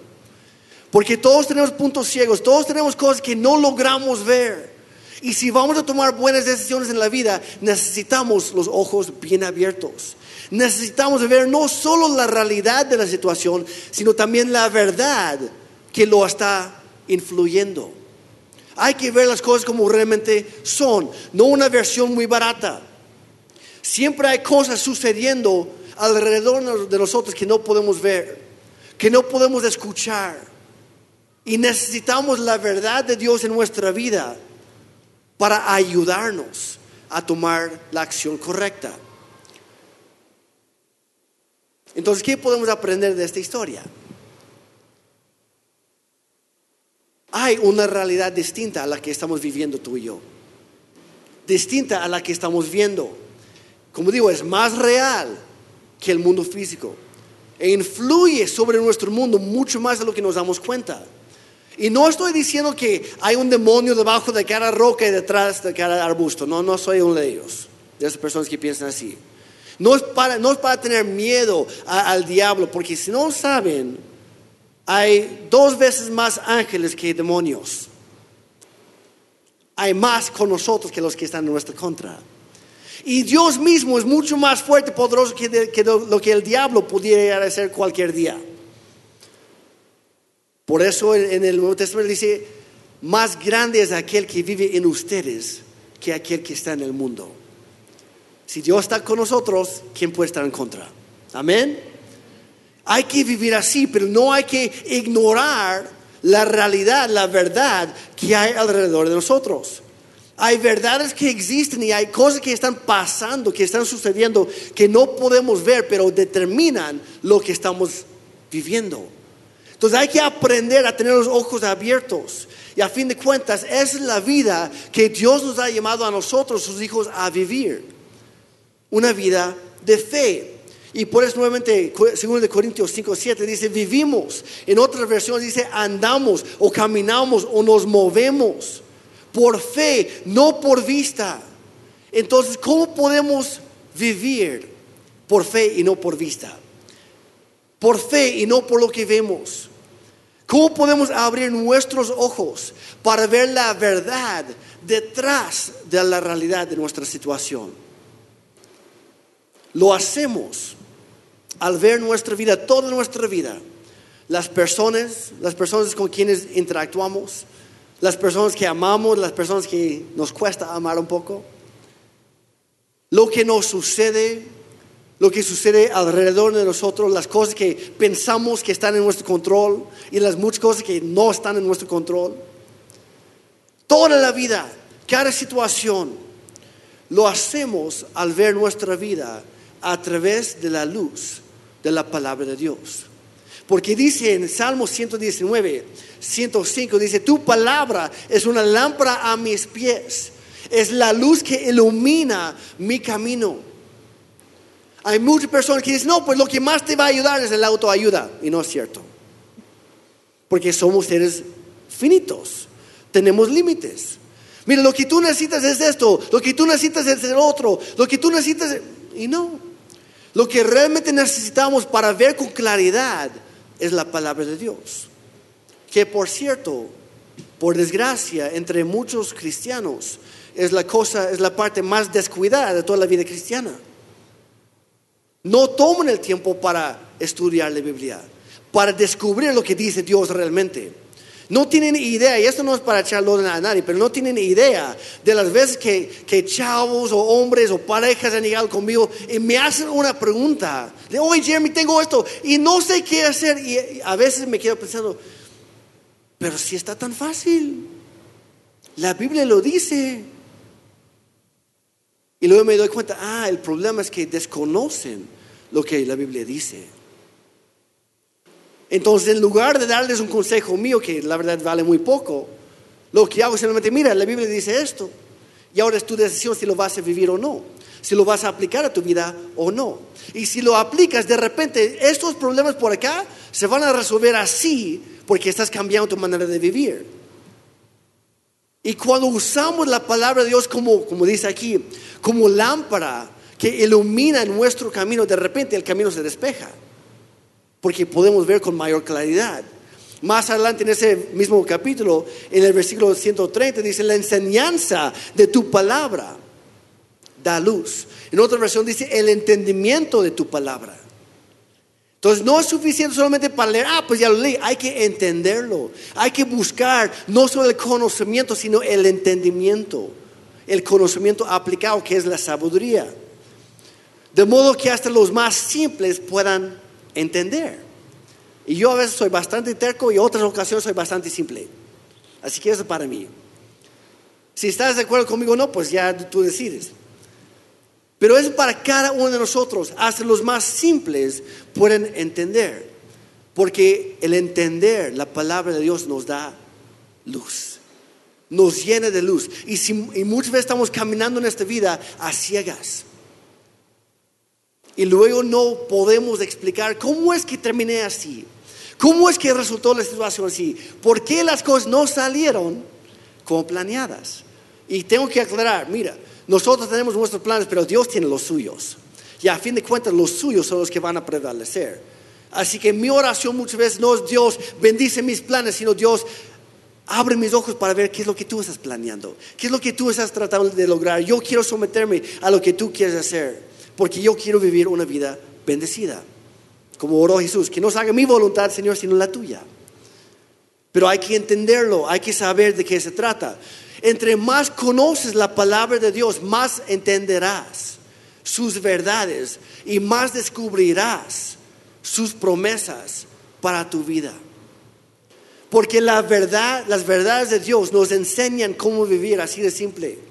Porque todos tenemos puntos ciegos, todos tenemos cosas que no logramos ver. Y si vamos a tomar buenas decisiones en la vida, necesitamos los ojos bien abiertos. Necesitamos ver no solo la realidad de la situación, sino también la verdad que lo está influyendo. Hay que ver las cosas como realmente son, no una versión muy barata. Siempre hay cosas sucediendo alrededor de nosotros que no podemos ver, que no podemos escuchar. Y necesitamos la verdad de Dios en nuestra vida para ayudarnos a tomar la acción correcta. Entonces, ¿qué podemos aprender de esta historia? Hay una realidad distinta a la que estamos viviendo tú y yo. Distinta a la que estamos viendo. Como digo, es más real que el mundo físico. E influye sobre nuestro mundo mucho más de lo que nos damos cuenta. Y no estoy diciendo que hay un demonio debajo de cada roca y detrás de cada arbusto. No, no soy uno de ellos. De esas personas que piensan así. No es para, no es para tener miedo al diablo, porque si no saben, hay dos veces más ángeles que demonios. Hay más con nosotros que los que están en nuestra contra. Y Dios mismo es mucho más fuerte y poderoso que, que lo, que el diablo pudiera ser cualquier día. Por eso en el Nuevo Testamento dice, más grande es aquel que vive en ustedes que aquel que está en el mundo. Si Dios está con nosotros, ¿quién puede estar en contra? Amén. Hay que vivir así, pero no hay que ignorar la realidad, la verdad que hay alrededor de nosotros. Hay verdades que existen y hay cosas que están pasando, que están sucediendo, que no podemos ver, pero determinan lo que estamos viviendo. Entonces hay que aprender a tener los ojos abiertos. Y a fin de cuentas, esa es la vida que Dios nos ha llamado a nosotros, sus hijos, a vivir. Una vida de fe. Y por eso nuevamente, 2 de Corintios 5, 7 dice, vivimos. En otras versiones dice, andamos o caminamos o nos movemos. Por fe, no por vista. Entonces, ¿cómo podemos vivir por fe y no por vista? Por fe y no por lo que vemos. ¿Cómo podemos abrir nuestros ojos para ver la verdad detrás de la realidad de nuestra situación? Lo hacemos al ver nuestra vida, toda nuestra vida, las personas, las personas con quienes interactuamos, las personas que amamos, las personas que nos cuesta amar un poco, lo que nos sucede, lo que sucede alrededor de nosotros, las cosas que pensamos que están en nuestro control y las muchas cosas que no están en nuestro control. Toda la vida, cada situación, lo hacemos al ver nuestra vida a través de la luz de la palabra de Dios. Porque dice en Salmo 119, 105, dice, tu palabra es una lámpara a mis pies, es la luz que ilumina mi camino. Hay muchas personas que dicen, no, pues lo que más te va a ayudar es el autoayuda. Y no es cierto. Porque somos seres finitos, tenemos límites. Mira, lo que tú necesitas es esto, lo que tú necesitas es el otro, lo que tú necesitas... Y no, lo que realmente necesitamos para ver con claridad es la palabra de Dios. Que por cierto, por desgracia, entre muchos cristianos, es la cosa, es la parte más descuidada de toda la vida cristiana. No toman el tiempo para estudiar la Biblia, para descubrir lo que dice Dios realmente. No tienen idea, y esto no es para echarlo a nadie, pero no tienen idea de las veces que, que chavos o hombres o parejas han llegado conmigo y me hacen una pregunta. De, oye Jeremy, tengo esto y no sé qué hacer. Y a veces me quedo pensando, pero si está tan fácil, la Biblia lo dice. Y luego me doy cuenta, ah, el problema es que desconocen lo que la Biblia dice. Entonces, en lugar de darles un consejo mío, que la verdad vale muy poco, lo que hago es simplemente, mira, la Biblia dice esto, y ahora es tu decisión si lo vas a vivir o no, si lo vas a aplicar a tu vida o no. Y si lo aplicas, de repente, estos problemas por acá se van a resolver así, porque estás cambiando tu manera de vivir. Y cuando usamos la palabra de Dios como, como dice aquí, como lámpara que ilumina nuestro camino, de repente el camino se despeja porque podemos ver con mayor claridad. Más adelante en ese mismo capítulo, en el versículo 130, dice, la enseñanza de tu palabra da luz. En otra versión dice, el entendimiento de tu palabra. Entonces no es suficiente solamente para leer, ah, pues ya lo leí, hay que entenderlo, hay que buscar no solo el conocimiento, sino el entendimiento, el conocimiento aplicado que es la sabiduría. De modo que hasta los más simples puedan entender. Y yo a veces soy bastante terco y otras ocasiones soy bastante simple. Así que eso para mí. Si estás de acuerdo conmigo o no, pues ya tú decides. Pero es para cada uno de nosotros, hasta los más simples pueden entender. Porque el entender la palabra de Dios nos da luz, nos llena de luz. Y, si, y muchas veces estamos caminando en esta vida a ciegas y luego no podemos explicar cómo es que terminé así, cómo es que resultó la situación así, por qué las cosas no salieron como planeadas. Y tengo que aclarar, mira, nosotros tenemos nuestros planes, pero Dios tiene los suyos. Y a fin de cuentas los suyos son los que van a prevalecer. Así que mi oración muchas veces no es Dios bendice mis planes, sino Dios abre mis ojos para ver qué es lo que tú estás planeando, qué es lo que tú estás tratando de lograr. Yo quiero someterme a lo que tú quieres hacer porque yo quiero vivir una vida bendecida. Como oró Jesús, que no se haga mi voluntad, Señor, sino la tuya. Pero hay que entenderlo, hay que saber de qué se trata. Entre más conoces la palabra de Dios, más entenderás sus verdades y más descubrirás sus promesas para tu vida. Porque la verdad, las verdades de Dios nos enseñan cómo vivir, así de simple.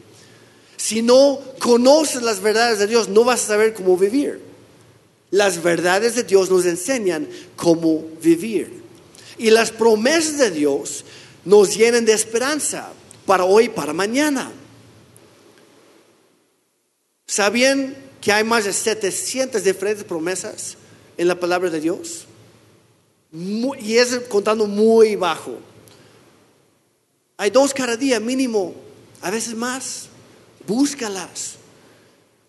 Si no conoces las verdades de Dios, no vas a saber cómo vivir. Las verdades de Dios nos enseñan cómo vivir. Y las promesas de Dios nos llenan de esperanza para hoy y para mañana. ¿Sabían que hay más de 700 diferentes promesas en la palabra de Dios? y es contando muy bajo. Hay dos cada día mínimo, a veces más búscalas.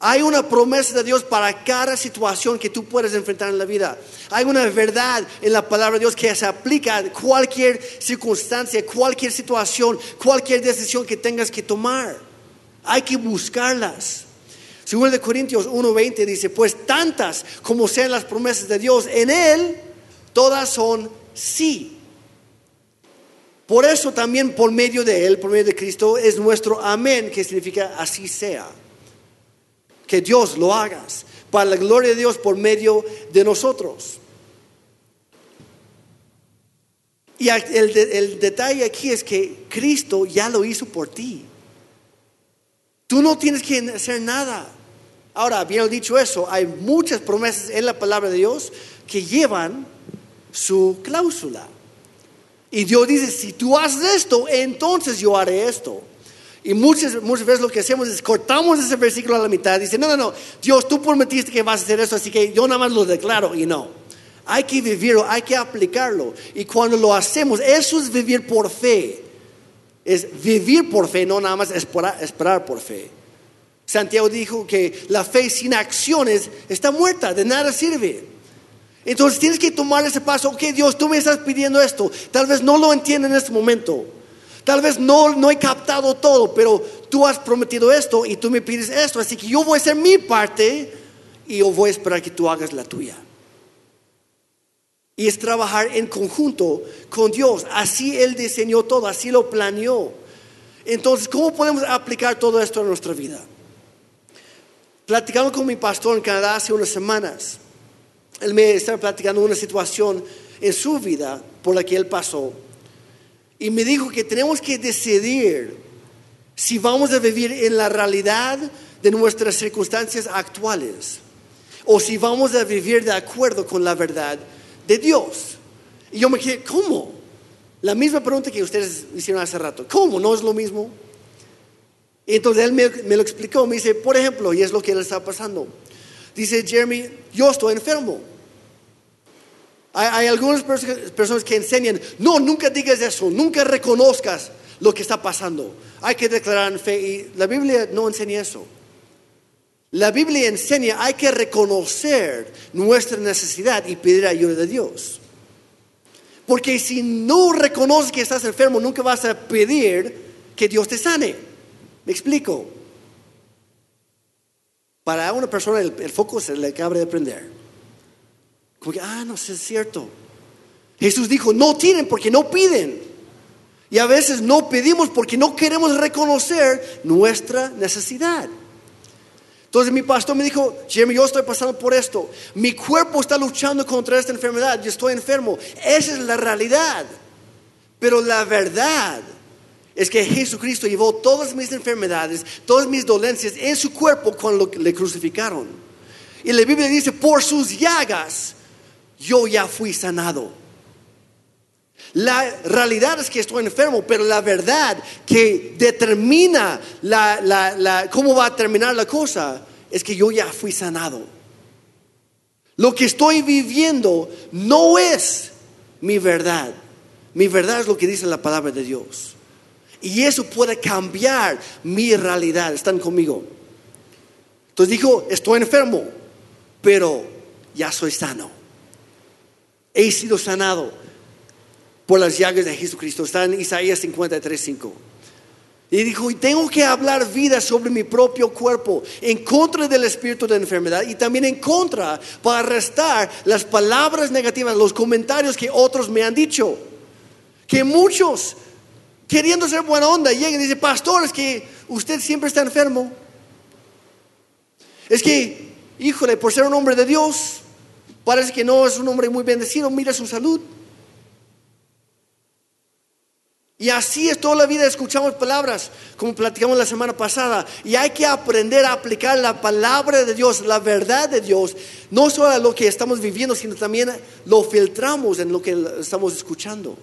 Hay una promesa de Dios para cada situación que tú puedes enfrentar en la vida. Hay una verdad en la palabra de Dios que se aplica a cualquier circunstancia, cualquier situación, cualquier decisión que tengas que tomar. Hay que buscarlas. Según de Corintios 1:20 dice, pues tantas como sean las promesas de Dios, en Él todas son sí. Por eso también por medio de Él, por medio de Cristo, es nuestro amén, que significa así sea. Que Dios lo hagas, para la gloria de Dios por medio de nosotros. Y el, el, detalle aquí es que Cristo ya lo hizo por ti. Tú no tienes que hacer nada. Ahora, bien dicho eso, hay muchas promesas en la palabra de Dios que llevan su cláusula. Y Dios dice, si tú haces esto, entonces yo haré esto. Y muchas, muchas veces lo que hacemos es cortamos ese versículo a la mitad. Dice, no, no, no, Dios, tú prometiste que vas a hacer eso, así que yo nada más lo declaro y no. Hay que vivirlo, hay que aplicarlo. Y cuando lo hacemos, eso es vivir por fe. Es vivir por fe, no nada más esperar, por fe. Santiago dijo que la fe sin acciones está muerta, de nada sirve. Entonces tienes que tomar ese paso. Ok, Dios, tú me estás pidiendo esto. Tal vez no lo entiendo en este momento. Tal vez no, no he captado todo, pero tú has prometido esto y tú me pides esto. Así que yo voy a hacer mi parte y yo voy a esperar que tú hagas la tuya y es trabajar en conjunto con Dios. Así Él diseñó todo, así lo planeó. Entonces, ¿cómo podemos aplicar todo esto a nuestra vida? Platicando con mi pastor en Canadá hace unas semanas, él me estaba platicando una situación en su vida por la que él pasó. Y me dijo que tenemos que decidir si vamos a vivir en la realidad de nuestras circunstancias actuales o si vamos a vivir de acuerdo con la verdad de Dios. Y yo me quedé, ¿cómo? La misma pregunta que ustedes hicieron hace rato, ¿cómo? ¿No es lo mismo? Y entonces él me, lo explicó, me dice, por ejemplo, y es lo que le está pasando. Dice Jeremy, yo estoy enfermo. Hay, algunas personas que enseñan, no, nunca digas eso, nunca reconozcas lo que está pasando. Hay que declarar fe y la Biblia no enseña eso. La Biblia enseña, hay que reconocer nuestra necesidad y pedir ayuda de Dios. Porque si no reconoces que estás enfermo, nunca vas a pedir que Dios te sane. ¿Me explico? Para una persona el, foco se le acaba de prender. Como que, ah, no, es cierto. Jesús dijo, no tienen porque no piden. Y a veces no pedimos porque no queremos reconocer nuestra necesidad. Entonces mi pastor me dijo, Jeremy, yo estoy pasando por esto. Mi cuerpo está luchando contra esta enfermedad. Yo estoy enfermo. Esa es la realidad. Pero la verdad es que Jesucristo llevó todas mis enfermedades, todas mis dolencias en su cuerpo cuando le crucificaron. Y la Biblia dice, por sus llagas yo ya fui sanado. La realidad es que estoy enfermo, pero la verdad que determina cómo va a terminar la cosa es que yo ya fui sanado. Lo que estoy viviendo no es mi verdad. Mi verdad es lo que dice la palabra de Dios. Y eso puede cambiar mi realidad. ¿Están conmigo? Entonces dijo, estoy enfermo, pero ya soy sano. He sido sanado por las llagas de Jesucristo. Está en Isaías 53, 5. Y dijo, y tengo que hablar vida sobre mi propio cuerpo, en contra del espíritu de enfermedad y también en contra para arrestar las palabras negativas, los comentarios que otros me han dicho. Que muchos, queriendo ser buena onda, llegan y dicen, pastor, es que usted siempre está enfermo. Es que, híjole, por ser un hombre de Dios, parece que no es un hombre muy bendecido, mira su salud. Y así es toda la vida, escuchamos palabras, como platicamos la semana pasada, y hay que aprender a aplicar la palabra de Dios, la verdad de Dios, no solo a lo que estamos viviendo, sino también lo filtramos en lo que estamos escuchando.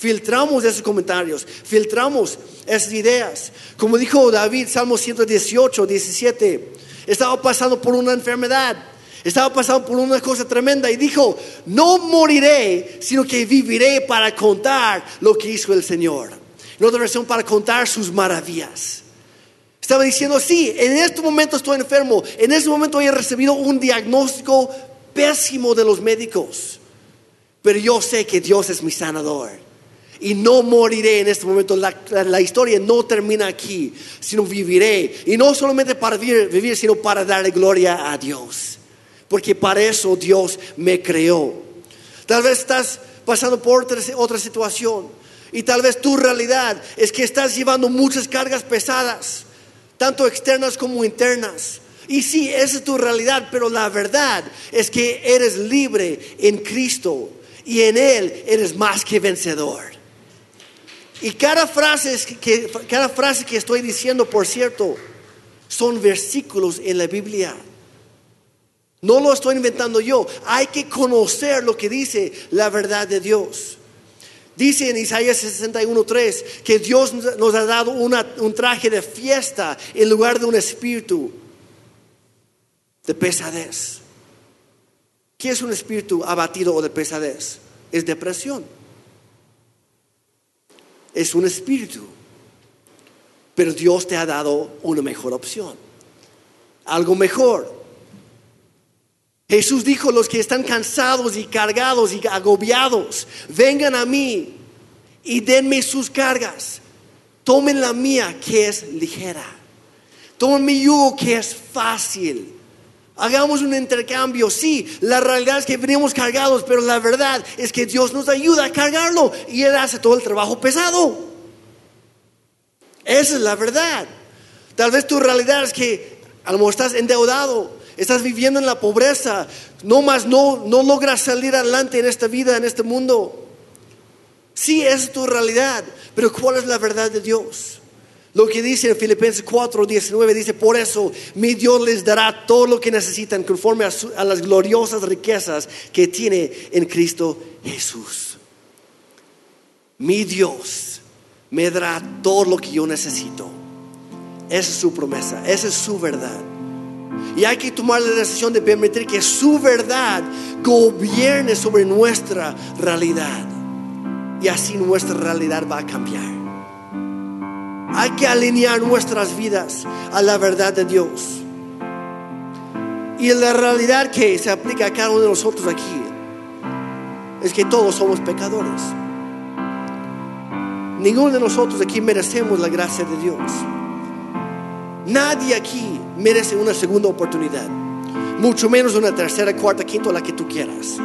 Filtramos esos comentarios, filtramos esas ideas. Como dijo David, Salmo 118, 17, estaba pasando por una enfermedad estaba pasando por una cosa tremenda y dijo, no moriré, sino que viviré para contar lo que hizo el Señor. En otra versión, para contar sus maravillas. Estaba diciendo, sí, en este momento estoy enfermo, en este momento he recibido un diagnóstico pésimo de los médicos, pero yo sé que Dios es mi sanador. Y no moriré en este momento. La, historia no termina aquí, sino viviré. Y no solamente para vivir, sino para darle gloria a Dios porque para eso Dios me creó. Tal vez estás pasando por otra, otra situación. Y tal vez tu realidad es que estás llevando muchas cargas pesadas, tanto externas como internas. Y sí, esa es tu realidad, pero la verdad es que eres libre en Cristo y en Él eres más que vencedor. Y cada frase que, cada frase que estoy diciendo, por cierto, son versículos en la Biblia. No lo estoy inventando yo. Hay que conocer lo que dice la verdad de Dios. Dice en Isaías 61.3 que Dios nos ha dado un traje de fiesta en lugar de un espíritu de pesadez. ¿Qué es un espíritu abatido o de pesadez? Es depresión. Es un espíritu. Pero Dios te ha dado una mejor opción. Algo mejor. Jesús dijo, los que están cansados y cargados y agobiados, vengan a mí y denme sus cargas. Tomen la mía que es ligera. Tomen mi yugo que es fácil. Hagamos un intercambio. Sí, la realidad es que venimos cargados, pero la verdad es que Dios nos ayuda a cargarlo y Él hace todo el trabajo pesado. Esa es la verdad. Tal vez tu realidad es que a lo mejor estás endeudado estás viviendo en la pobreza, no más no, no logras salir adelante en esta vida, en este mundo. Sí, esa es tu realidad, pero ¿cuál es la verdad de Dios? Lo que dice en Filipenses 4, 19 dice, por eso mi Dios les dará todo lo que necesitan conforme a, las gloriosas riquezas que tiene en Cristo Jesús. Mi Dios me dará todo lo que yo necesito. Esa es su promesa, esa es su verdad. Y hay que tomar la decisión de permitir que su verdad gobierne sobre nuestra realidad. Y así nuestra realidad va a cambiar. Hay que alinear nuestras vidas a la verdad de Dios. Y la realidad que se aplica a cada uno de nosotros aquí es que todos somos pecadores. Ninguno de nosotros aquí merecemos la gracia de Dios. Nadie aquí merece una segunda oportunidad, mucho menos una tercera, cuarta, quinta, la que tú quieras.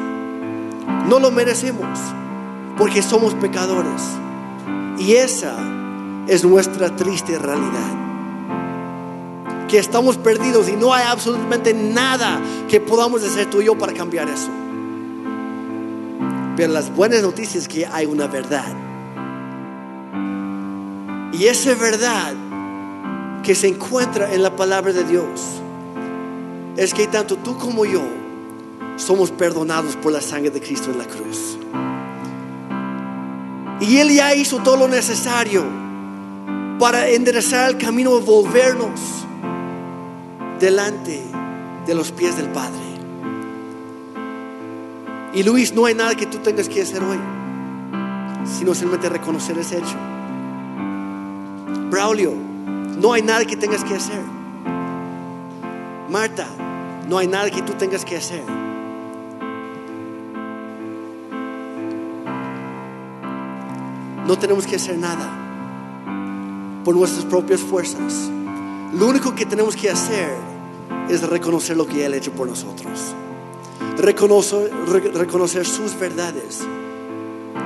No lo merecemos porque somos pecadores. Y esa es nuestra triste realidad. Que estamos perdidos y no hay absolutamente nada que podamos hacer tú y yo para cambiar eso. Pero las buenas noticias es que hay una verdad. Y esa verdad que se encuentra en la palabra de Dios es que tanto tú como yo somos perdonados por la sangre de Cristo en la cruz. Y Él ya hizo todo lo necesario para enderezar el camino volvernos delante de los pies del Padre. Y Luis, no hay nada que tú tengas que hacer hoy, sino simplemente reconocer ese hecho. Braulio, no hay nada que tengas que hacer. Marta, no hay nada que tú tengas que hacer. No tenemos que hacer nada por nuestras propias fuerzas. Lo único que tenemos que hacer es reconocer lo que Él ha hecho por nosotros. Reconocer, reconocer sus verdades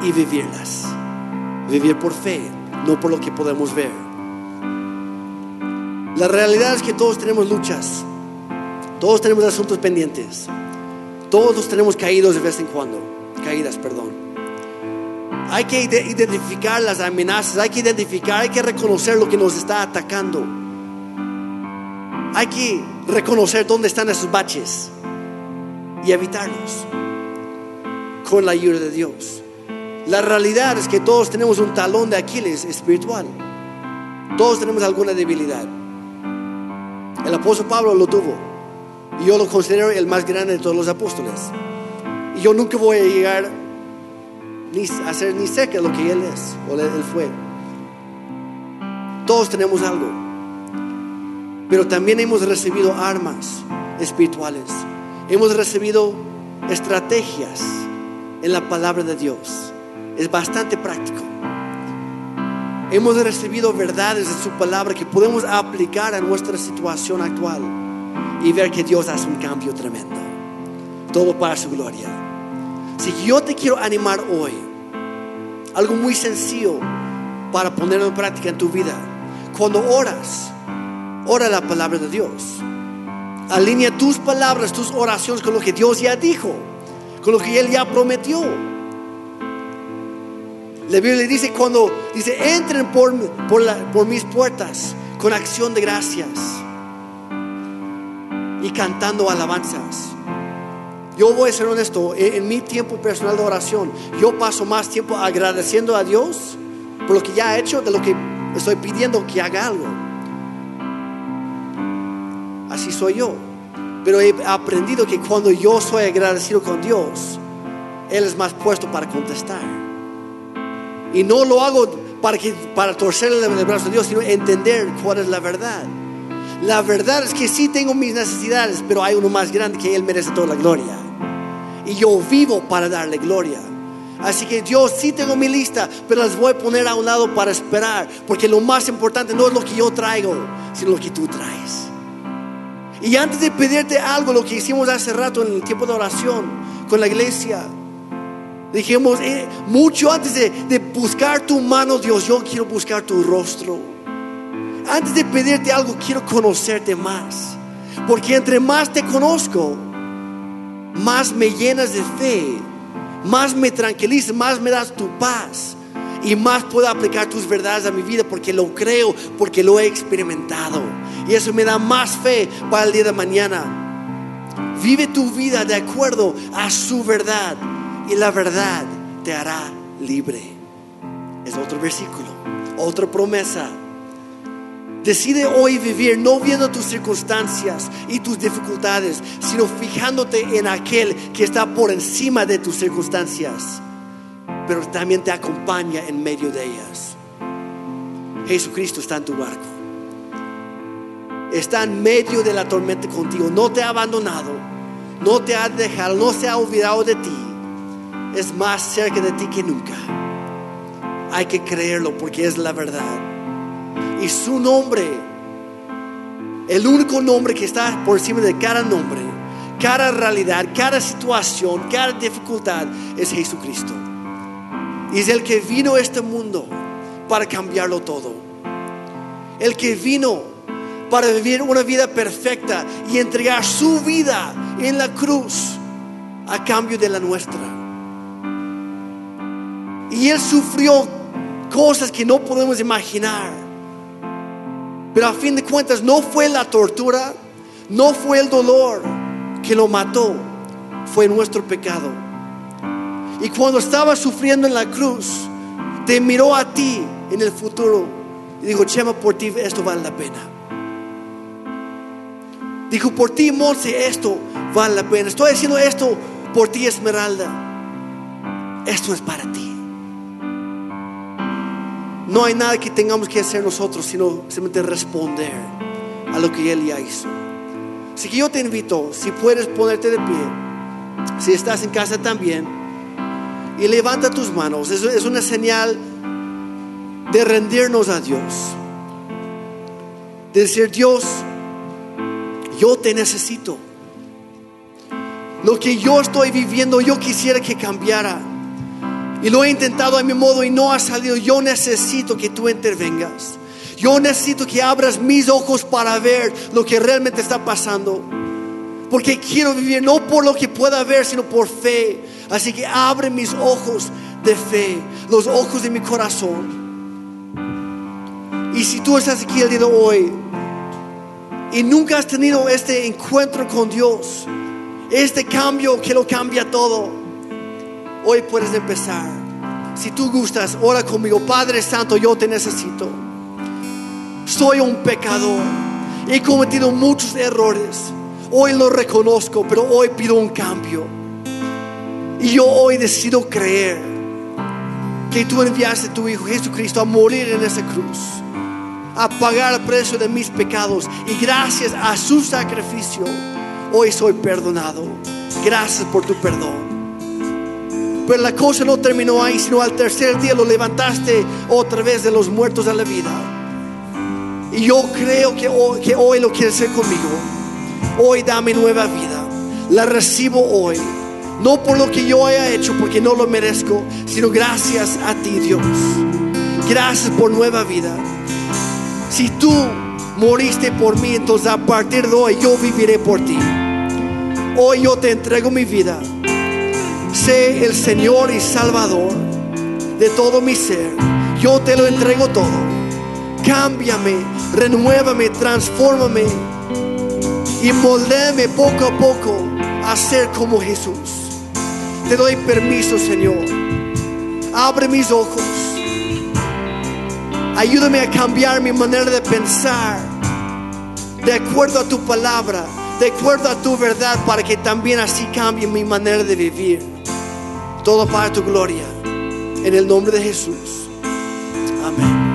y vivirlas. Vivir por fe, no por lo que podemos ver. La realidad es que todos tenemos luchas, todos tenemos asuntos pendientes, todos tenemos caídos de vez en cuando, caídas, perdón. Hay que identificar las amenazas, hay que identificar, hay que reconocer lo que nos está atacando. Hay que reconocer dónde están esos baches y evitarlos con la ayuda de Dios. La realidad es que todos tenemos un talón de Aquiles espiritual. Todos tenemos alguna debilidad. El apóstol Pablo lo tuvo. Y yo lo considero el más grande de todos los apóstoles. Y yo nunca voy a llegar ni a ser ni de lo que él es o él fue. Todos tenemos algo. Pero también hemos recibido armas espirituales. Hemos recibido estrategias en la palabra de Dios. Es bastante práctico. Hemos recibido verdades de su palabra que podemos aplicar a nuestra situación actual y ver que Dios hace un cambio tremendo. Todo para su gloria. Que yo te quiero animar hoy. Algo muy sencillo para ponerlo en práctica en tu vida. Cuando oras, ora la palabra de Dios. Alinea tus palabras, tus oraciones con lo que Dios ya dijo, con lo que Él ya prometió. La Biblia dice cuando dice, entren por, por mis puertas con acción de gracias y cantando alabanzas. Yo voy a ser honesto, en, mi tiempo personal de oración, yo paso más tiempo agradeciendo a Dios por lo que ya ha hecho de lo que estoy pidiendo que haga algo. Así soy yo. Pero he aprendido que cuando yo soy agradecido con Dios, Él es más puesto para contestar. Y no lo hago para, que, para torcerle el brazo a Dios, sino entender cuál es la verdad. La verdad es que sí tengo mis necesidades, pero hay uno más grande que Él merece toda la gloria. Y yo vivo para darle gloria. Así que Dios sí tengo mi lista, pero las voy a poner a un lado para esperar, porque lo más importante no es lo que yo traigo, sino lo que tú traes. Y antes de pedirte algo, lo que hicimos hace rato en el tiempo de oración con la iglesia, dijimos, eh, mucho antes de, de buscar tu mano, Dios, yo quiero buscar tu rostro. Antes de pedirte algo, quiero conocerte más. Porque entre más te conozco, más me llenas de fe, más me tranquilizas, más me das tu paz y más puedo aplicar tus verdades a mi vida porque lo creo, porque lo he experimentado. Y eso me da más fe para el día de mañana. Vive tu vida de acuerdo a su verdad y la verdad te hará libre. Es otro versículo, otra promesa. Decide hoy vivir no viendo tus circunstancias y tus dificultades, sino fijándote en aquel que está por encima de tus circunstancias, pero también te acompaña en medio de ellas. Jesucristo está en tu barco. Está en medio de la tormenta contigo. No te ha abandonado. No te ha dejado. No se ha olvidado de ti. Es más cerca de ti que nunca. Hay que creerlo porque es la verdad. Y su nombre, el único nombre que está por encima de cada nombre, cada realidad, cada situación, cada dificultad, es Jesucristo. Y es el que vino a este mundo para cambiarlo todo. El que vino para vivir una vida perfecta y entregar su vida en la cruz a cambio de la nuestra. Y Él sufrió cosas que no podemos imaginar. Pero a fin de cuentas no fue la tortura, no fue el dolor que lo mató, fue nuestro pecado. Y cuando estaba sufriendo en la cruz, te miró a ti en el futuro y dijo, Chema, por ti esto vale la pena. Dijo, por ti, Monse, esto vale la pena. Estoy haciendo esto por ti, Esmeralda. Esto es para ti. No hay nada que tengamos que hacer nosotros, sino simplemente responder a lo que Él ya hizo. Así que yo te invito, si puedes ponerte de pie, si estás en casa también, y levanta tus manos. Es una señal de rendirnos a Dios. De decir, Dios, yo te necesito. Lo que yo estoy viviendo, yo quisiera que cambiara. Y lo he intentado a mi modo y no ha salido. Yo necesito que tú intervengas. Yo necesito que abras mis ojos para ver lo que realmente está pasando. Porque quiero vivir no por lo que pueda ver, sino por fe. Así que abre mis ojos de fe, los ojos de mi corazón. Y si tú estás aquí el día de hoy y nunca has tenido este encuentro con Dios, este cambio que lo cambia todo, hoy puedes empezar. Si tú gustas, ora conmigo, Padre Santo, yo te necesito. Soy un pecador, he cometido muchos errores. Hoy lo reconozco, pero hoy pido un cambio. Y yo hoy decido creer que tú enviaste a tu Hijo Jesucristo a morir en esa cruz, a pagar el precio de mis pecados. Y gracias a su sacrificio, hoy soy perdonado. Gracias por tu perdón. Pero la cosa no terminó ahí, sino al tercer día lo levantaste otra vez de los muertos a la vida. Y yo creo que hoy, lo quieres hacer conmigo. Hoy dame nueva vida. La recibo hoy No por lo que yo haya hecho, porque no lo merezco, sino gracias a ti, Dios. Gracias por nueva vida. Si tú moriste por mí, entonces a partir de hoy yo viviré por ti. Hoy yo te entrego mi vida. Sé el Señor y Salvador de todo mi ser. Yo te lo entrego todo. Cámbiame, renuévame, transfórmame y moldéame poco a poco a ser como Jesús. Te doy permiso, Señor. Abre mis ojos. Ayúdame a cambiar mi manera de pensar de acuerdo a tu palabra, de acuerdo a tu verdad, para que también así cambie mi manera de vivir. Todo para tu gloria. En el nombre de Jesús. Amén.